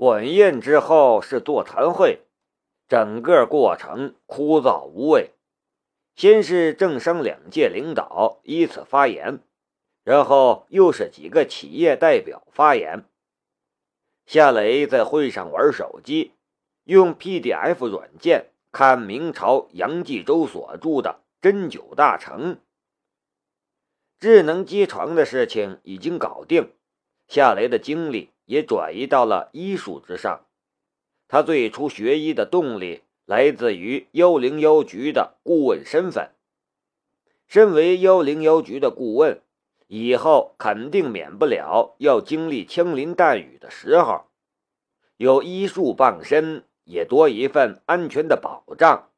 晚宴之后是座谈会，整个过程枯燥无味。先是政商两界领导依次发言，然后又是几个企业代表发言。夏雷在会上玩手机，用 PDF 软件看明朝杨继周所著的《针灸大成》。智能机床的事情已经搞定，夏雷的精力也转移到了医术之上。他最初学医的动力。来自于幺零幺局的顾问身份。身为幺零幺局的顾问，以后肯定免不了要经历枪林弹雨的时候，有医术傍身，也多一份安全的保障。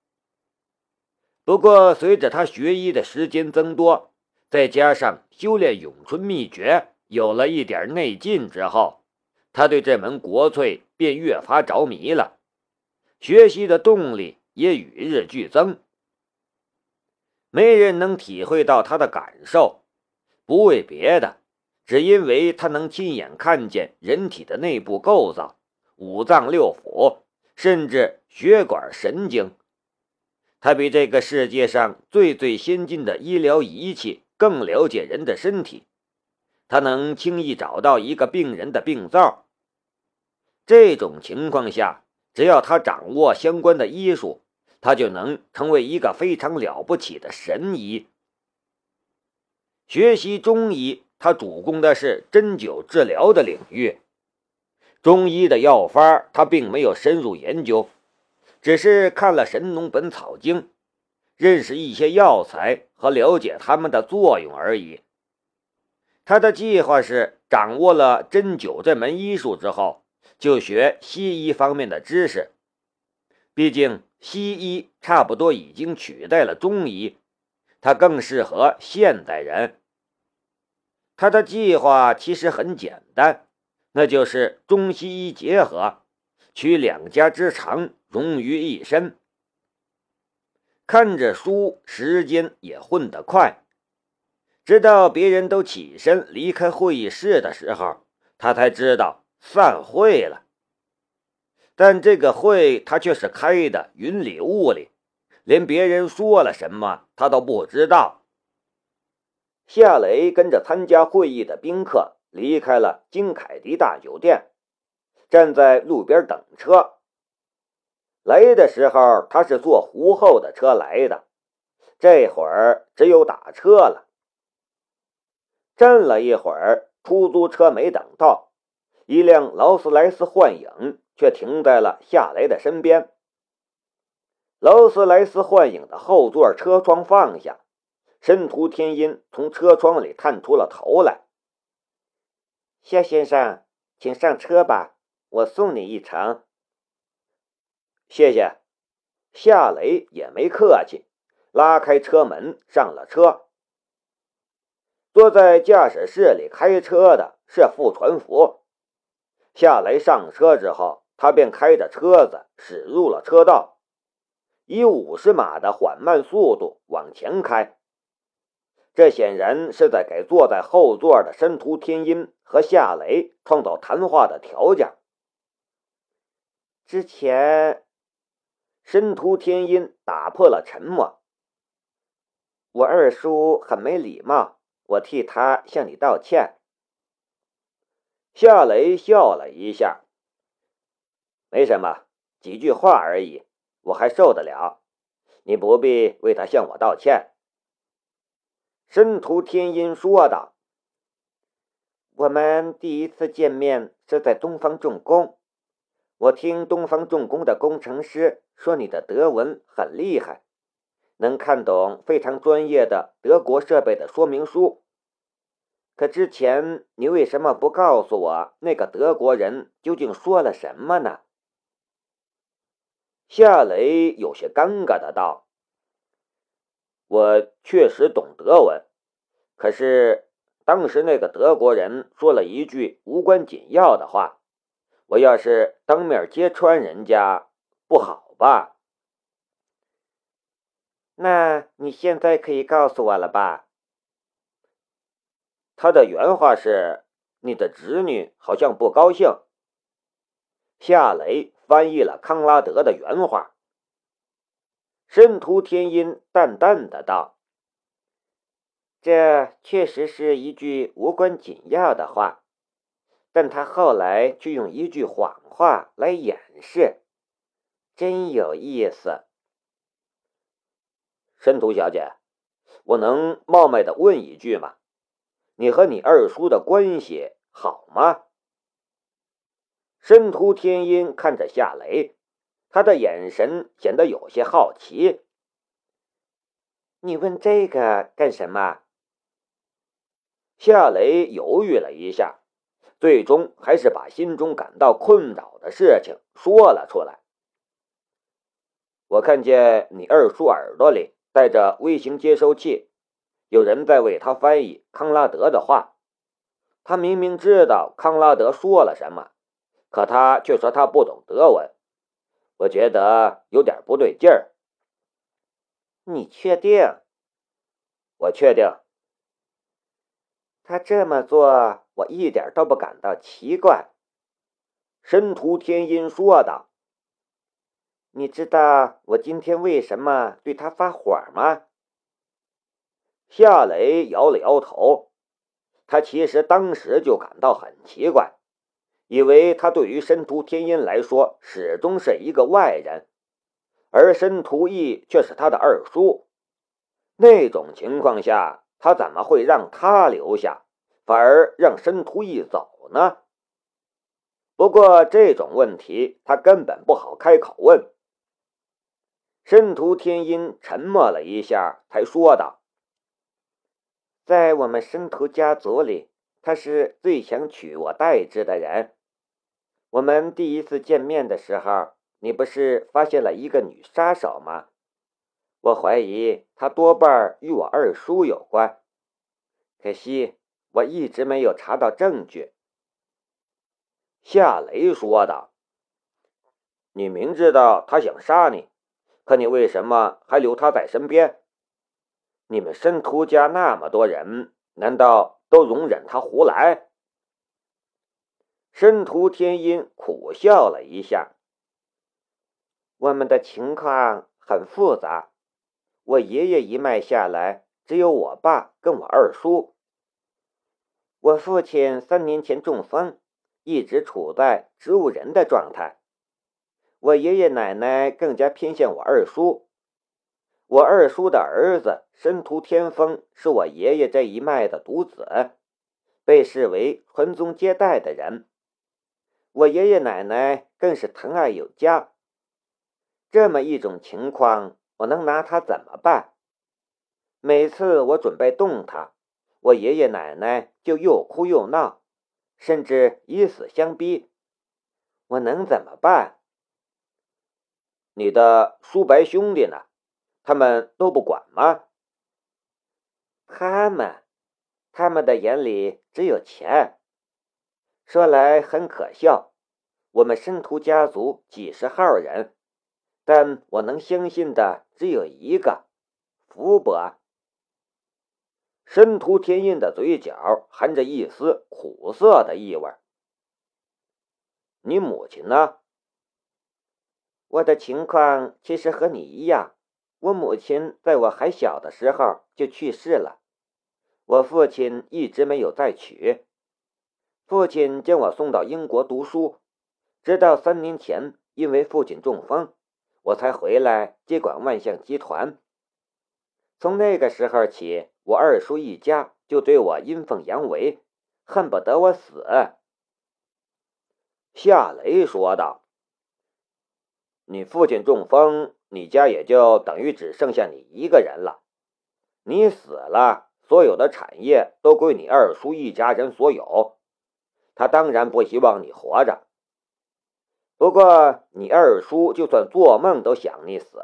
不过，随着他学医的时间增多，再加上修炼咏春秘诀有了一点内劲之后，他对这门国粹便越发着迷了。学习的动力也与日俱增。没人能体会到他的感受，不为别的，只因为他能亲眼看见人体的内部构造、五脏六腑，甚至血管神经。他比这个世界上最最先进的医疗仪器更了解人的身体，他能轻易找到一个病人的病灶。这种情况下。只要他掌握相关的医术，他就能成为一个非常了不起的神医。学习中医，他主攻的是针灸治疗的领域。中医的药方，他并没有深入研究，只是看了《神农本草经》，认识一些药材和了解它们的作用而已。他的计划是掌握了针灸这门医术之后。就学西医方面的知识，毕竟西医差不多已经取代了中医，它更适合现代人。他的计划其实很简单，那就是中西医结合，取两家之长，融于一身。看着书，时间也混得快，直到别人都起身离开会议室的时候，他才知道。散会了，但这个会他却是开的云里雾里，连别人说了什么他都不知道。夏雷跟着参加会议的宾客离开了金凯迪大酒店，站在路边等车。来的时候他是坐胡后的车来的，这会儿只有打车了。站了一会儿，出租车没等到。一辆劳斯莱斯幻影却停在了夏雷的身边。劳斯莱斯幻影的后座车窗放下，申屠天音从车窗里探出了头来：“夏先生，请上车吧，我送你一程。”谢谢。夏雷也没客气，拉开车门上了车。坐在驾驶室里开车的是傅传福。夏雷上车之后，他便开着车子驶入了车道，以五十码的缓慢速度往前开。这显然是在给坐在后座的申屠天音和夏雷创造谈话的条件。之前，申屠天音打破了沉默：“我二叔很没礼貌，我替他向你道歉。”夏雷笑了一下，没什么，几句话而已，我还受得了。你不必为他向我道歉。”申屠天音说道。“我们第一次见面是在东方重工，我听东方重工的工程师说你的德文很厉害，能看懂非常专业的德国设备的说明书。”可之前你为什么不告诉我那个德国人究竟说了什么呢？夏雷有些尴尬的道：“我确实懂德文，可是当时那个德国人说了一句无关紧要的话，我要是当面揭穿人家，不好吧？那你现在可以告诉我了吧？”他的原话是：“你的侄女好像不高兴。”夏雷翻译了康拉德的原话。申屠天音淡淡的道：“这确实是一句无关紧要的话，但他后来却用一句谎话来掩饰，真有意思。”申屠小姐，我能冒昧的问一句吗？你和你二叔的关系好吗？申屠天音看着夏雷，他的眼神显得有些好奇。你问这个干什么？夏雷犹豫了一下，最终还是把心中感到困扰的事情说了出来。我看见你二叔耳朵里带着微型接收器。有人在为他翻译康拉德的话，他明明知道康拉德说了什么，可他却说他不懂德文，我觉得有点不对劲儿。你确定？我确定。他这么做，我一点都不感到奇怪。申屠天音说道：“你知道我今天为什么对他发火吗？”夏雷摇了摇头，他其实当时就感到很奇怪，以为他对于申屠天音来说始终是一个外人，而申屠义却是他的二叔。那种情况下，他怎么会让他留下，反而让申屠义走呢？不过这种问题他根本不好开口问。申屠天音沉默了一下，才说道。在我们申屠家族里，他是最想取我代之的人。我们第一次见面的时候，你不是发现了一个女杀手吗？我怀疑她多半与我二叔有关，可惜我一直没有查到证据。夏雷说道：“你明知道他想杀你，可你为什么还留他在身边？”你们申屠家那么多人，难道都容忍他胡来？申屠天音苦笑了一下。我们的情况很复杂，我爷爷一脉下来，只有我爸跟我二叔。我父亲三年前中风，一直处在植物人的状态。我爷爷奶奶更加偏向我二叔。我二叔的儿子申屠天风是我爷爷这一脉的独子，被视为传宗接代的人。我爷爷奶奶更是疼爱有加。这么一种情况，我能拿他怎么办？每次我准备动他，我爷爷奶奶就又哭又闹，甚至以死相逼。我能怎么办？你的叔伯兄弟呢？他们都不管吗？他们，他们的眼里只有钱。说来很可笑，我们申屠家族几十号人，但我能相信的只有一个福伯。申屠天印的嘴角含着一丝苦涩的意味。你母亲呢？我的情况其实和你一样。我母亲在我还小的时候就去世了，我父亲一直没有再娶。父亲将我送到英国读书，直到三年前，因为父亲中风，我才回来接管万象集团。从那个时候起，我二叔一家就对我阴奉阳违，恨不得我死。夏雷说道：“你父亲中风。”你家也就等于只剩下你一个人了。你死了，所有的产业都归你二叔一家人所有。他当然不希望你活着。不过，你二叔就算做梦都想你死，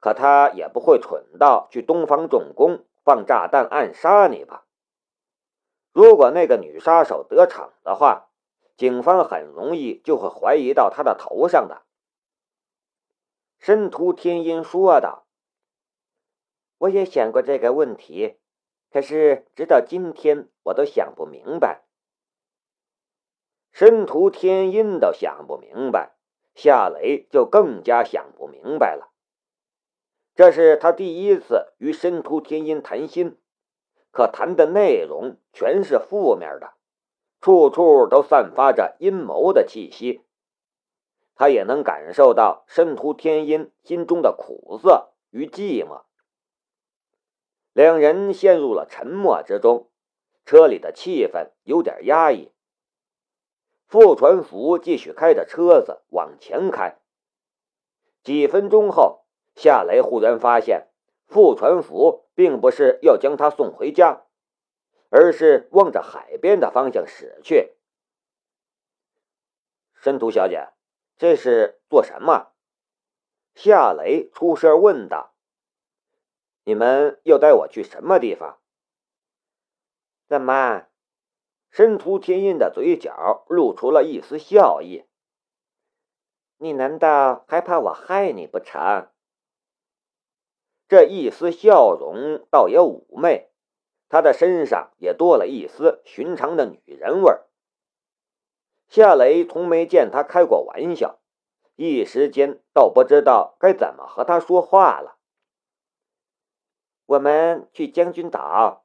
可他也不会蠢到去东方重工放炸弹暗杀你吧？如果那个女杀手得逞的话，警方很容易就会怀疑到她的头上的。申屠天音说道：“我也想过这个问题，可是直到今天我都想不明白。”申屠天音都想不明白，夏雷就更加想不明白了。这是他第一次与申屠天音谈心，可谈的内容全是负面的，处处都散发着阴谋的气息。他也能感受到申屠天音心中的苦涩与寂寞。两人陷入了沉默之中，车里的气氛有点压抑。傅传福继续开着车子往前开。几分钟后，夏雷忽然发现，傅传福并不是要将他送回家，而是望着海边的方向驶去。申屠小姐，这是做什么？夏雷出声问道。你们要带我去什么地方？怎么？申屠天印的嘴角露出了一丝笑意。你难道还怕我害你不成？这一丝笑容倒也妩媚，他的身上也多了一丝寻常的女人味儿。夏雷从没见他开过玩笑，一时间倒不知道该怎么和他说话了。我们去将军岛，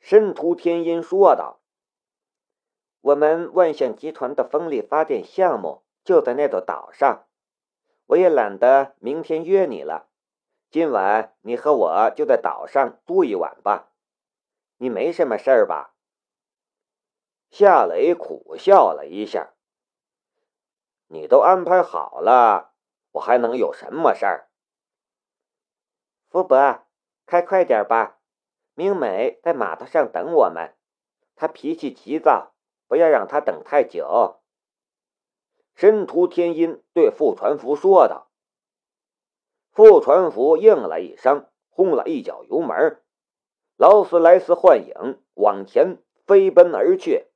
申屠天音说道。我们万象集团的风力发电项目就在那座岛上，我也懒得明天约你了。今晚你和我就在岛上住一晚吧，你没什么事儿吧？夏雷苦笑了一下。你都安排好了，我还能有什么事儿？福伯，开快点吧，明美在码头上等我们，她脾气急躁。不要让他等太久。”申屠天音对傅传福说道。傅传福应了一声，轰了一脚油门，劳斯莱斯幻影往前飞奔而去。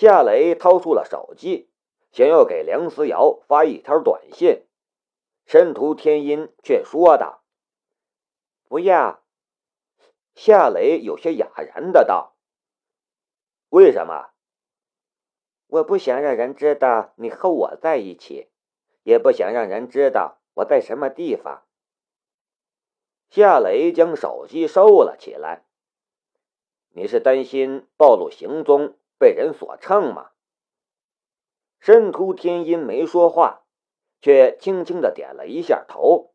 夏雷掏出了手机，想要给梁思瑶发一条短信，申屠天音却说道：“不要。”夏雷有些哑然的道。为什么？我不想让人知道你和我在一起，也不想让人知道我在什么地方。夏雷将手机收了起来。你是担心暴露行踪被人所乘吗？申屠天音没说话，却轻轻的点了一下头。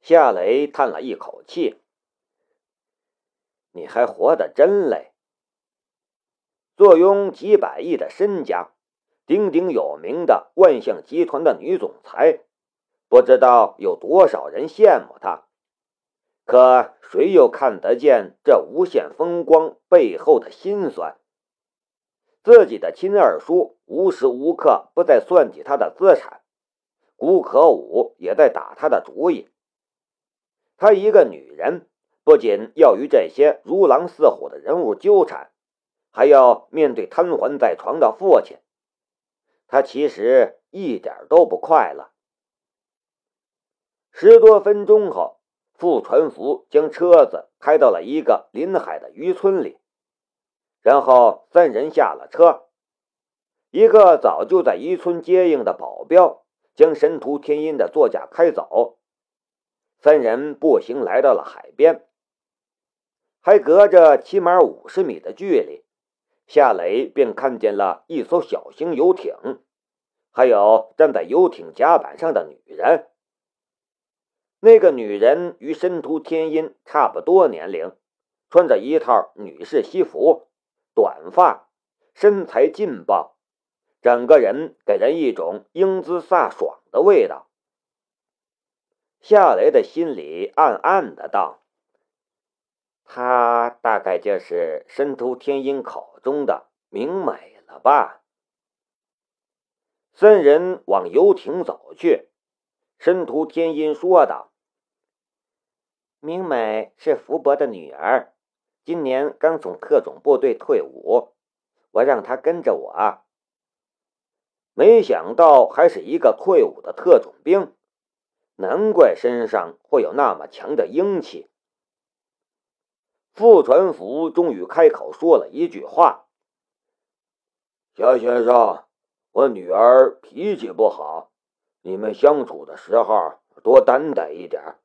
夏雷叹了一口气：“你还活得真累。”坐拥几百亿的身家，鼎鼎有名的万象集团的女总裁，不知道有多少人羡慕她。可谁又看得见这无限风光背后的辛酸？自己的亲二叔无时无刻不在算计他的资产，顾可武也在打他的主意。他一个女人，不仅要与这些如狼似虎的人物纠缠。还要面对瘫痪在床的父亲，他其实一点都不快乐。十多分钟后，傅传福将车子开到了一个临海的渔村里，然后三人下了车。一个早就在渔村接应的保镖将神图天音的座驾开走，三人步行来到了海边，还隔着起码五十米的距离。夏雷便看见了一艘小型游艇，还有站在游艇甲板上的女人。那个女人与申屠天音差不多年龄，穿着一套女士西服，短发，身材劲爆，整个人给人一种英姿飒爽的味道。夏雷的心里暗暗的道。她大概就是申屠天音口中的明美了吧？三人往游艇走去，申屠天音说道：“明美是福伯的女儿，今年刚从特种部队退伍，我让他跟着我。没想到还是一个退伍的特种兵，难怪身上会有那么强的英气。”傅传福终于开口说了一句话：“夏先生，我女儿脾气不好，你们相处的时候多担待一点。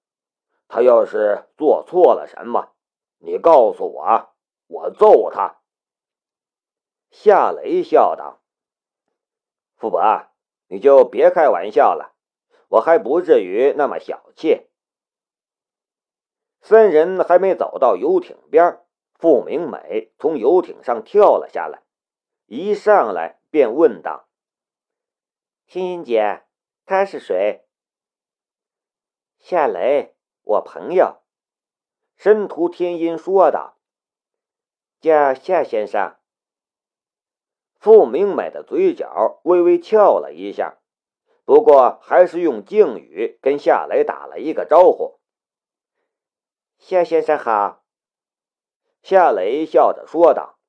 她要是做错了什么，你告诉我，我揍他。”夏雷笑道：“傅伯，你就别开玩笑了，我还不至于那么小气。”三人还没走到游艇边，傅明美从游艇上跳了下来，一上来便问道：“欣欣姐，他是谁？”夏雷，我朋友。申屠天音说道：“叫夏先生。”傅明美的嘴角微微翘了一下，不过还是用敬语跟夏雷打了一个招呼。夏先生好，夏雷笑着说道：“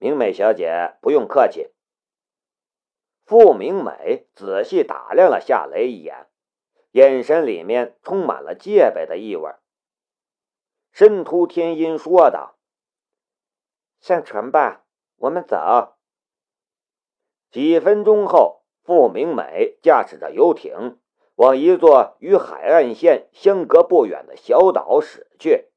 明美小姐不用客气。”傅明美仔细打量了夏雷一眼，眼神里面充满了戒备的意味。申屠天音说道：“上船吧，我们走。”几分钟后，傅明美驾驶着游艇。往一座与海岸线相隔不远的小岛驶去。